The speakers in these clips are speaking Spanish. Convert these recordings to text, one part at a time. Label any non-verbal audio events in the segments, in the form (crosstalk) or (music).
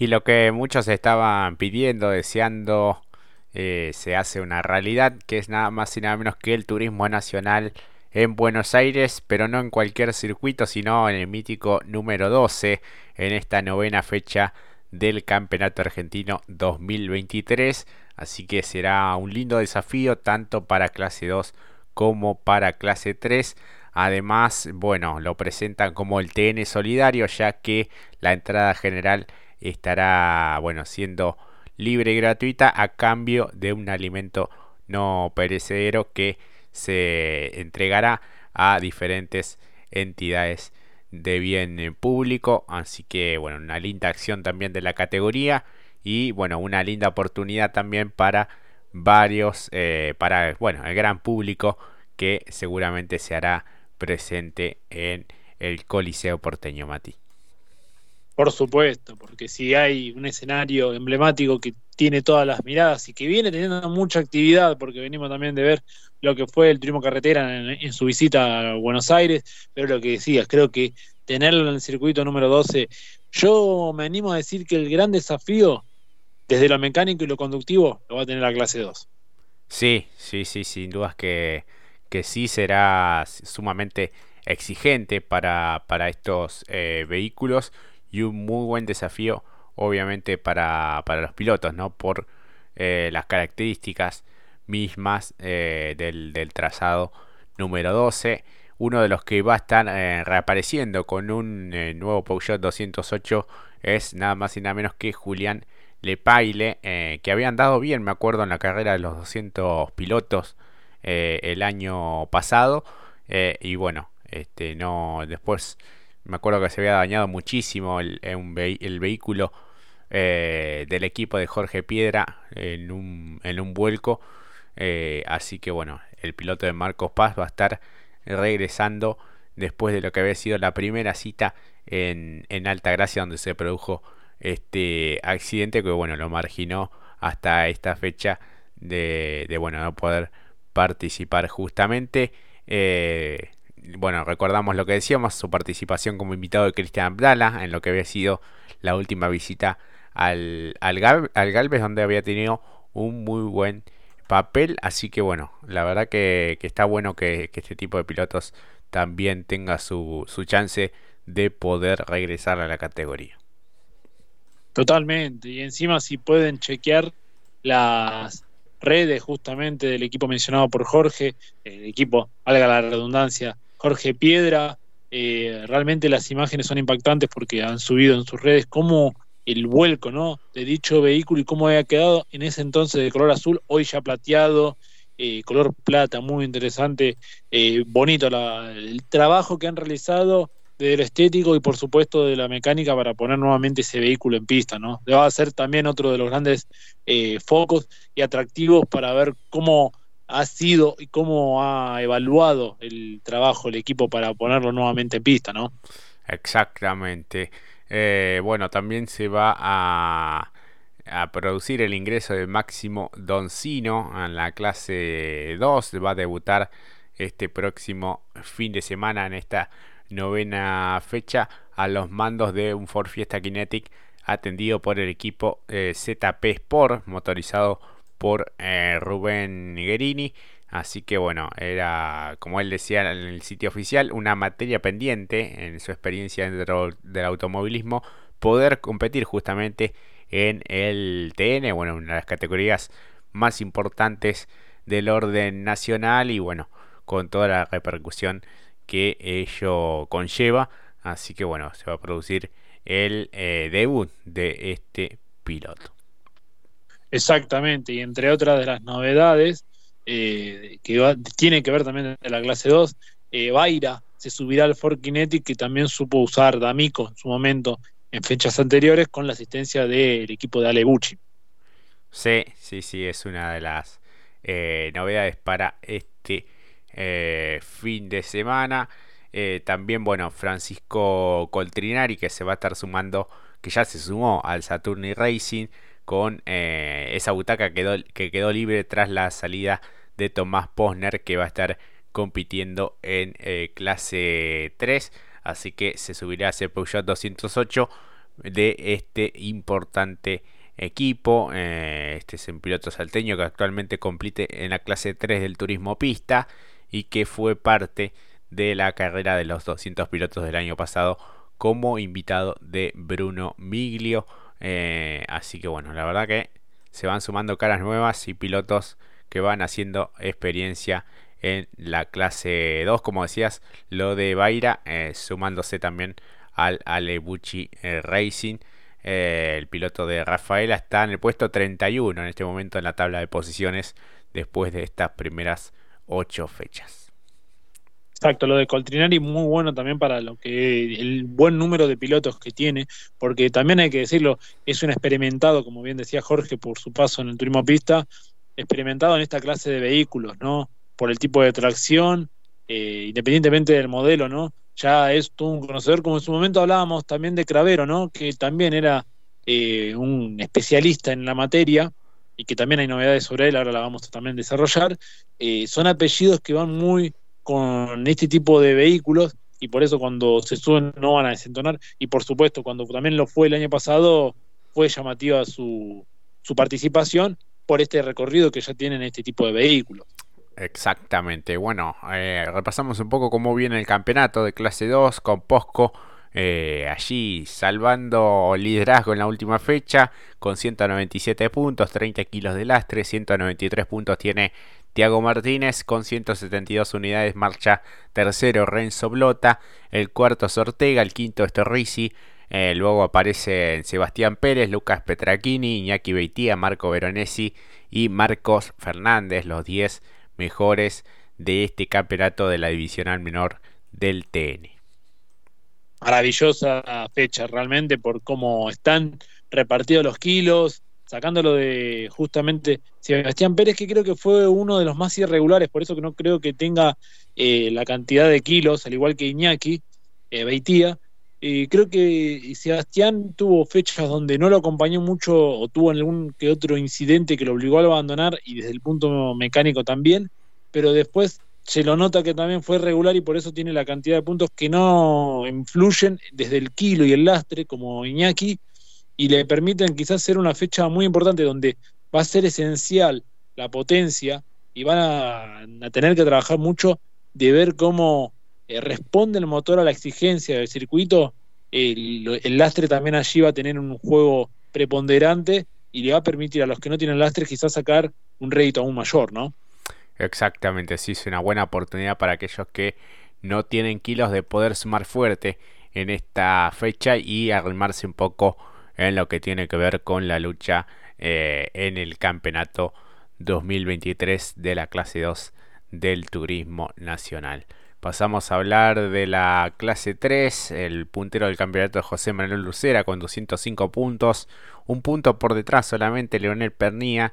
Y lo que muchos estaban pidiendo, deseando, eh, se hace una realidad, que es nada más y nada menos que el turismo nacional en Buenos Aires, pero no en cualquier circuito, sino en el mítico número 12, en esta novena fecha del Campeonato Argentino 2023. Así que será un lindo desafío tanto para clase 2 como para clase 3. Además, bueno, lo presentan como el TN solidario, ya que la entrada general estará, bueno, siendo libre y gratuita a cambio de un alimento no perecedero que se entregará a diferentes entidades de bien público. Así que, bueno, una linda acción también de la categoría y, bueno, una linda oportunidad también para varios, eh, para, bueno, el gran público que seguramente se hará presente en el Coliseo porteño Mati. Por supuesto, porque si hay un escenario emblemático que tiene todas las miradas y que viene teniendo mucha actividad, porque venimos también de ver lo que fue el turismo carretera en, su visita a Buenos Aires, pero lo que decías, creo que tenerlo en el circuito número 12, yo me animo a decir que el gran desafío, desde lo mecánico y lo conductivo, lo va a tener la clase 2. Sí, sí, sí, sin dudas que, que sí será sumamente exigente para, para estos eh, vehículos y un muy buen desafío obviamente para, para los pilotos, ¿no? Por eh, las características mismas eh, del, del, trazado número 12. Uno de los que va a estar eh, reapareciendo con un nuevo Peugeot 208 es nada más y nada menos que Julián Lepaile, que había andado bien, me acuerdo, en la carrera de los 200 pilotos el año pasado. y bueno, este no después me acuerdo que se había dañado muchísimo el, el vehículo eh, del equipo de Jorge Piedra en un, en un vuelco. Eh, así que bueno, el piloto de Marcos Paz va a estar regresando después de lo que había sido la primera cita en, en Alta Gracia donde se produjo este accidente que bueno lo marginó hasta esta fecha de, de bueno no poder participar justamente eh, bueno, recordamos lo que decíamos, su participación como invitado de Cristian Abdala en lo que había sido la última visita al, al, Galvez, donde había tenido un muy buen papel. Así que bueno, la verdad que, está bueno que, este tipo de pilotos también tenga su, su chance de poder regresar a la categoría. Totalmente, y encima si pueden chequear las redes justamente del equipo mencionado por Jorge, el equipo, valga la redundancia, Jorge Piedra. Eh, realmente las imágenes son impactantes porque han subido en sus redes cómo el vuelco ¿no? de dicho vehículo y cómo había quedado en ese entonces de color azul, hoy ya plateado, eh, color plata, muy interesante, eh, bonito el trabajo que han realizado de lo estético y por supuesto de la mecánica para poner nuevamente ese vehículo en pista, ¿no? Va a ser también otro de los grandes focos y atractivos para ver cómo ha sido y cómo ha evaluado el trabajo el equipo para ponerlo nuevamente en pista, ¿no? Exactamente. Eh, bueno, también se va a, producir el ingreso de Máximo Doncino en la clase 2. Va a debutar este próximo fin de semana en esta novena fecha a los mandos de un Ford Fiesta Kinetic atendido por el equipo eh, ZP Sport motorizado por eh, Rubén Nigherini. Así que bueno, era, como él decía en el sitio oficial, una materia pendiente en su experiencia dentro del automovilismo, poder competir justamente en el TN, bueno, una de las categorías más importantes del orden nacional y bueno, con toda la repercusión que ello conlleva. Así que bueno, se va a producir el eh, debut de este piloto. Exactamente, y entre otras de las novedades eh, que tiene que ver también de la clase 2, eh, Baira se subirá al Ford Kinetic que también supo usar D'Amico en su momento en fechas anteriores con la asistencia del equipo de Alebucci. Sí, sí, sí, es una de las eh, novedades para este fin de semana. también, bueno, Francisco Coltrinari que se va a estar sumando, que ya se sumó al Saturni Racing con eh, esa butaca que quedó libre tras la salida de Tomás Posner que va a estar compitiendo en eh, clase 3 así que se subirá a ese Peugeot 208 de este importante equipo. Eh, este es un piloto salteño que actualmente compite en la clase 3 del turismo pista y que fue parte de la carrera de los 200 pilotos del año pasado como invitado de Bruno Miglio. Eh, así que bueno, la verdad que se van sumando caras nuevas y pilotos que van haciendo experiencia en la clase 2, como decías, lo de Baira, eh, sumándose también al Alebuchi eh, Racing. el piloto de Rafaela está en el puesto 31 en este momento en la tabla de posiciones después de estas primeras 8 fechas. Exacto, lo de Coltrinari muy bueno también para lo que el buen número de pilotos que tiene, porque también hay que decirlo, es un experimentado, como bien decía Jorge, por su paso en el turismo pista, experimentado en esta clase de vehículos, ¿no? Por el tipo de tracción, eh, independientemente del modelo, ¿no? Ya es todo un conocedor, como en su momento hablábamos también de Cravero, ¿no? Que también era eh, un especialista en la materia y que también hay novedades sobre él, ahora la vamos a también desarrollar. Eh, son apellidos que van muy con este tipo de vehículos y por eso cuando se suben no van a desentonar y por supuesto cuando también lo fue el año pasado fue llamativa su, su participación por este recorrido que ya tienen este tipo de vehículos. Exactamente, bueno, eh, repasamos un poco cómo viene el campeonato de clase 2 con Posco eh, allí salvando liderazgo en la última fecha con 197 puntos, 30 kilos de lastre, 193 puntos tiene Tiago Martínez con 172 unidades marcha tercero Renzo Blota, el cuarto es Ortega, el quinto es Torrisi, eh, luego aparecen Sebastián Pérez, Lucas Petrachini, Iñaki Beitía, Marco Veronesi y Marcos Fernández, los 10 mejores de este campeonato de la divisional menor del TN. Maravillosa fecha realmente por cómo están repartidos los kilos, sacándolo de justamente Sebastián Pérez, que creo que fue uno de los más irregulares, por eso que no creo que tenga eh, la cantidad de kilos, al igual que Iñaki, eh, Beitía. creo que Sebastián tuvo fechas donde no lo acompañó mucho o tuvo algún que otro incidente que lo obligó a abandonar y desde el punto mecánico también, pero después se lo nota que también fue regular y por eso tiene la cantidad de puntos que no influyen desde el kilo y el lastre como Iñaki, y le permiten quizás ser una fecha muy importante donde va a ser esencial la potencia y van a, tener que trabajar mucho de ver cómo eh, responde el motor a la exigencia del circuito. El, lastre también allí va a tener un juego preponderante y le va a permitir a los que no tienen lastre quizás sacar un rédito aún mayor, ¿no? Exactamente, sí, es una buena oportunidad para aquellos que no tienen kilos de poder sumar fuerte en esta fecha y arrimarse un poco en lo que tiene que ver con la lucha eh, en el campeonato 2023 de la clase 2 del turismo nacional. Pasamos a hablar de la clase 3, el puntero del campeonato José Manuel Lucera con 205 puntos, un punto por detrás solamente Leonel Pernía,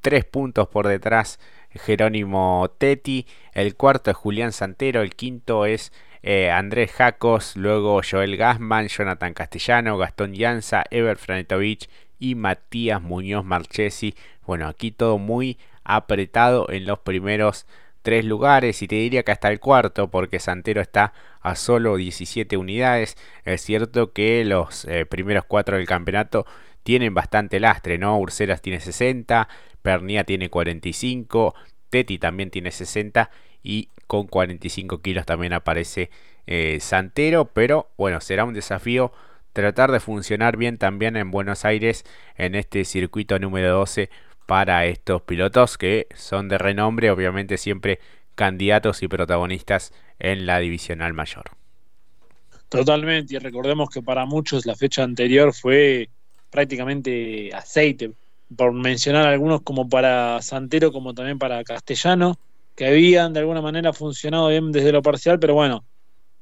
tres puntos por detrás Jerónimo Tetti, el cuarto es Julián Santero, el quinto es eh, Andrés Jacos, luego Joel Gassman, Jonathan Castellano, Gastón Llanza, Ever Franetovich y Matías Muñoz Marchesi. Bueno, aquí todo muy apretado en los primeros tres lugares y te diría que hasta el cuarto porque Santero está a solo 17 unidades. Es cierto que los eh, primeros cuatro del campeonato tienen bastante lastre, ¿no? Urceras tiene 60, Pernia tiene 45, Teti también tiene 60 y con 45 kilos también aparece eh, Santero, pero bueno, será un desafío tratar de funcionar bien también en Buenos Aires en este circuito número 12 para estos pilotos que son de renombre, obviamente siempre candidatos y protagonistas en la divisional mayor. Totalmente, y recordemos que para muchos la fecha anterior fue prácticamente aceite, por mencionar algunos como para Santero como también para Castellano, que habían de alguna manera funcionado bien desde lo parcial, pero bueno,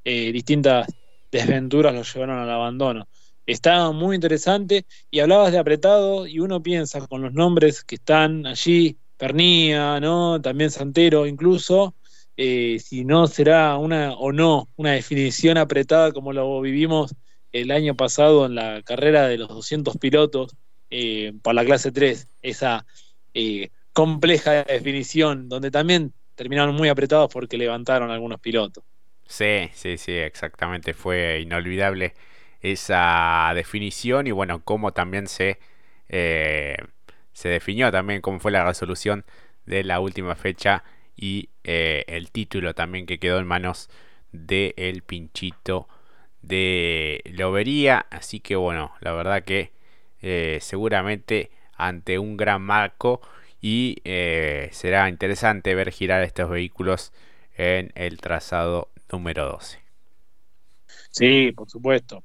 eh, distintas (laughs) desventuras los llevaron al abandono. Estaba muy interesante y hablabas de apretado y uno piensa con los nombres que están allí, Pernía, ¿no? También Santero incluso, eh, si no será una o no una definición apretada como lo vivimos el año pasado en la carrera de los 200 pilotos eh, para la clase 3, esa compleja definición donde también terminaron muy apretados porque levantaron algunos pilotos. Sí, sí, sí, exactamente. Fue inolvidable esa definición y bueno, cómo también se, eh, se definió también cómo fue la resolución de la última fecha y eh, el título también que quedó en manos del el pinchito de Lobería. Así que bueno, la verdad que eh, seguramente ante un gran marco y será interesante ver girar estos vehículos en el trazado número 12. Sí, por supuesto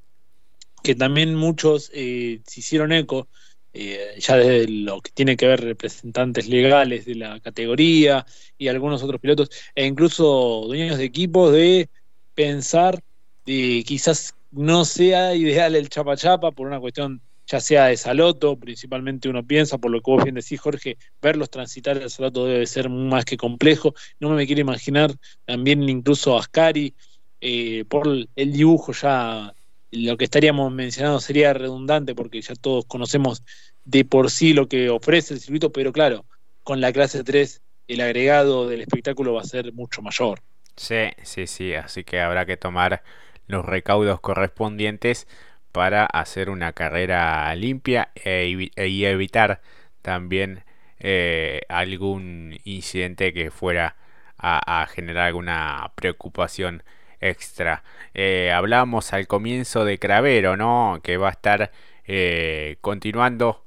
que también muchos eh, se hicieron eco, eh, ya desde lo que tiene que ver representantes legales de la categoría y algunos otros pilotos, e incluso dueños de equipos, de pensar de quizás no sea ideal el chapa chapa por una cuestión ya sea de Saloto, principalmente uno piensa, por lo que vos bien decís, Jorge, verlos transitar el Saloto debe ser más que complejo. No me quiero imaginar también incluso Ascari, eh, por el dibujo ya lo que estaríamos mencionando sería redundante porque ya todos conocemos de por sí lo que ofrece el circuito, pero claro, con la clase 3 el agregado del espectáculo va a ser mucho mayor. Sí, sí, sí, así que habrá que tomar los recaudos correspondientes para hacer una carrera limpia e, e evitar también eh, algún incidente que fuera a generar alguna preocupación extra. Eh, hablamos al comienzo de Cravero, ¿no? Que va a estar eh, continuando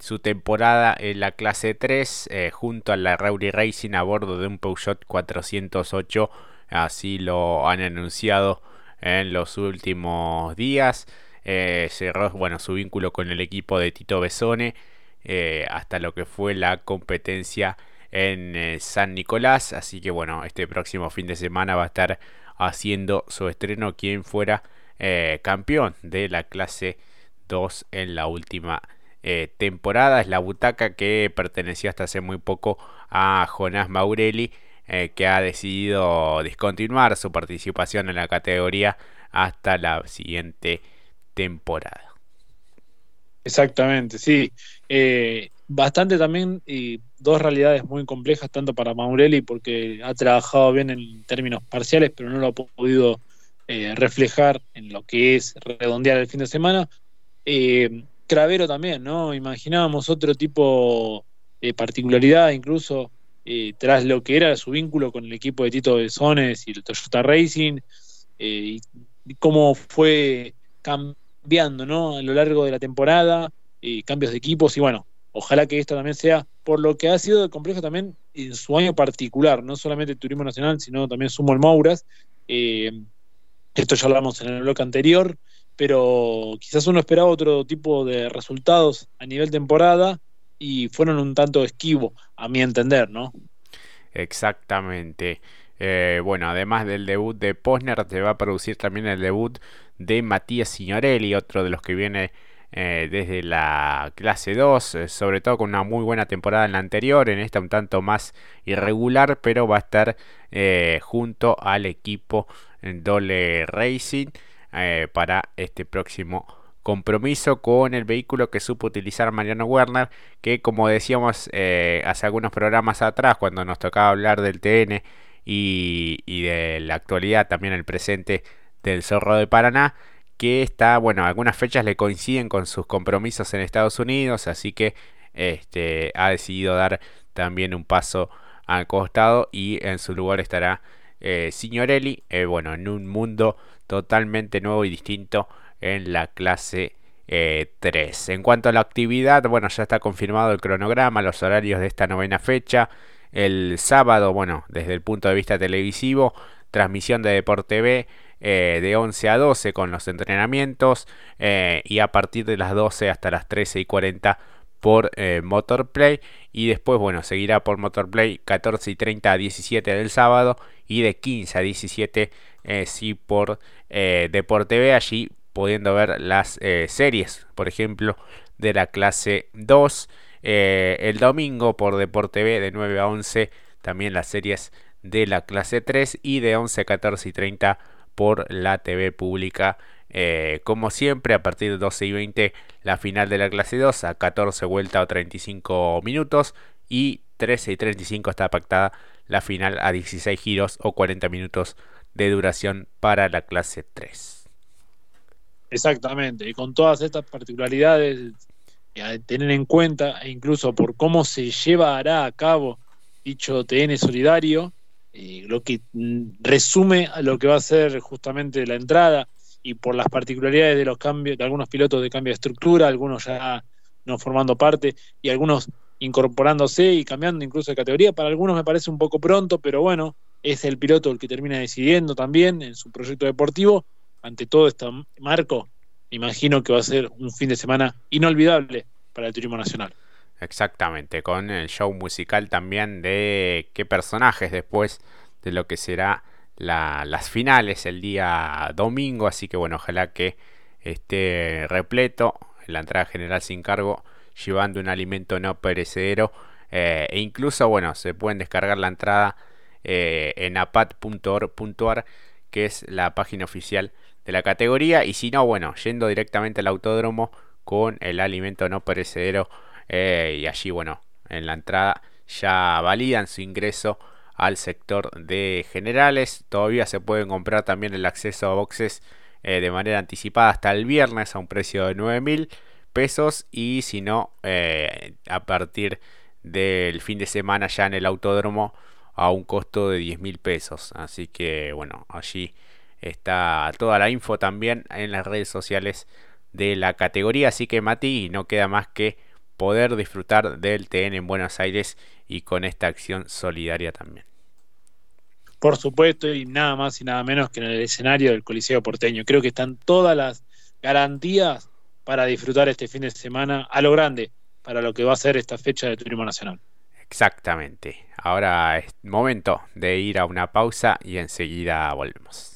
su temporada en la clase 3 junto a la Rowdy Racing a bordo de un Peugeot 408. Así lo han anunciado en los últimos días. Cerró bueno, su vínculo con el equipo de Tito Besone hasta lo que fue la competencia en San Nicolás. Así que bueno, este próximo fin de semana va a estar haciendo su estreno quien fuera eh, campeón de la clase 2 en la última eh, temporada. Es la butaca que pertenecía hasta hace muy poco a Jonás Maurelli, eh, que ha decidido discontinuar su participación en la categoría hasta la siguiente temporada. Exactamente, sí. bastante también y dos realidades muy complejas, tanto para Maurelli, porque ha trabajado bien en términos parciales, pero no lo ha podido eh, reflejar en lo que es redondear el fin de semana. Eh, Cravero también, ¿no? Imaginábamos otro tipo de particularidad, incluso eh, tras lo que era su vínculo con el equipo de Tito Besones y el Toyota Racing, y cómo fue cambiando, ¿no? A lo largo de la temporada, cambios de equipos, y bueno, ojalá que esto también sea por lo que ha sido complejo también en su año particular, no solamente el turismo nacional, sino también sumo el Mouras. Eh, esto ya hablamos en el bloque anterior, pero quizás uno esperaba otro tipo de resultados a nivel temporada y fueron un tanto esquivo, a mi entender, ¿no? Exactamente. Eh, bueno, además del debut de Posner, se va a producir también el debut de Matías Signorelli, otro de los que viene eh, desde la clase 2, eh, sobre todo con una muy buena temporada en la anterior, en esta un tanto más irregular, pero va a estar junto al equipo Dole Racing para este próximo compromiso con el vehículo que supo utilizar Mariano Werner, que como decíamos hace algunos programas atrás, cuando nos tocaba hablar del TN y, de la actualidad, también el presente del Zorro de Paraná, que está, bueno, algunas fechas le coinciden con sus compromisos en Estados Unidos, así que este, ha decidido dar también un paso al costado y en su lugar estará eh, Signorelli, eh, bueno, en un mundo totalmente nuevo y distinto en la clase 3. Eh, en cuanto a la actividad, bueno, ya está confirmado el cronograma, los horarios de esta novena fecha. El sábado, bueno, desde el punto de vista televisivo, transmisión de Deporte B eh, de 11 a 12 con los entrenamientos eh, y a partir de las 12 hasta las 13 y 40 por eh, Motorplay y después bueno seguirá por Motorplay 14 y 30 a 17 del sábado y de 15 a 17 sí por Deporte B allí pudiendo ver las series por ejemplo de la clase 2 el domingo por Deporte B de 9 a 11 también las series de la clase 3 y de 11 14 y 30 por la TV pública. Eh, como siempre, a partir de 12 y 20, la final de la clase 2 a 14 vuelta o 35 minutos. Y 13 y 35 está pactada la final a 16 giros o 40 minutos de duración para la clase 3. Exactamente, y con todas estas particularidades, a tener en cuenta, e incluso por cómo se llevará a cabo dicho TN solidario, eh, lo que mm, resume a lo que va a ser justamente la entrada y por las particularidades de los cambios, de algunos pilotos de cambio de estructura, algunos ya no formando parte y algunos incorporándose y cambiando incluso de categoría. Para algunos me parece un poco pronto, pero bueno, es el piloto el que termina decidiendo también en su proyecto deportivo. Ante todo este marco, imagino que va a ser un fin de semana inolvidable para el turismo nacional. Exactamente, con el show musical también de qué personajes después de lo que será las finales el día domingo. Así que bueno, ojalá que esté repleto en la entrada general sin cargo, llevando un alimento no perecedero. Eh, e incluso, bueno, se pueden descargar la entrada eh, en apat.org.ar, que es la página oficial de la categoría. Y si no, bueno, yendo directamente al autódromo con el alimento no perecedero. Eh, y allí, bueno, en la entrada ya validan su ingreso al sector de generales. Todavía se pueden comprar también el acceso a boxes eh, de manera anticipada hasta el viernes a un precio de 9 mil pesos y si no eh, a partir del fin de semana ya en el autódromo a un costo de 10 mil pesos. Así que bueno, allí está toda la info también en las redes sociales de la categoría. Así que Mati, no queda más que poder disfrutar del TN en Buenos Aires y con esta acción solidaria también. Por supuesto, y nada más y nada menos que en el escenario del Coliseo porteño. Creo que están todas las garantías para disfrutar este fin de semana a lo grande para lo que va a ser esta fecha de turismo nacional. Exactamente. Ahora es momento de ir a una pausa y enseguida volvemos.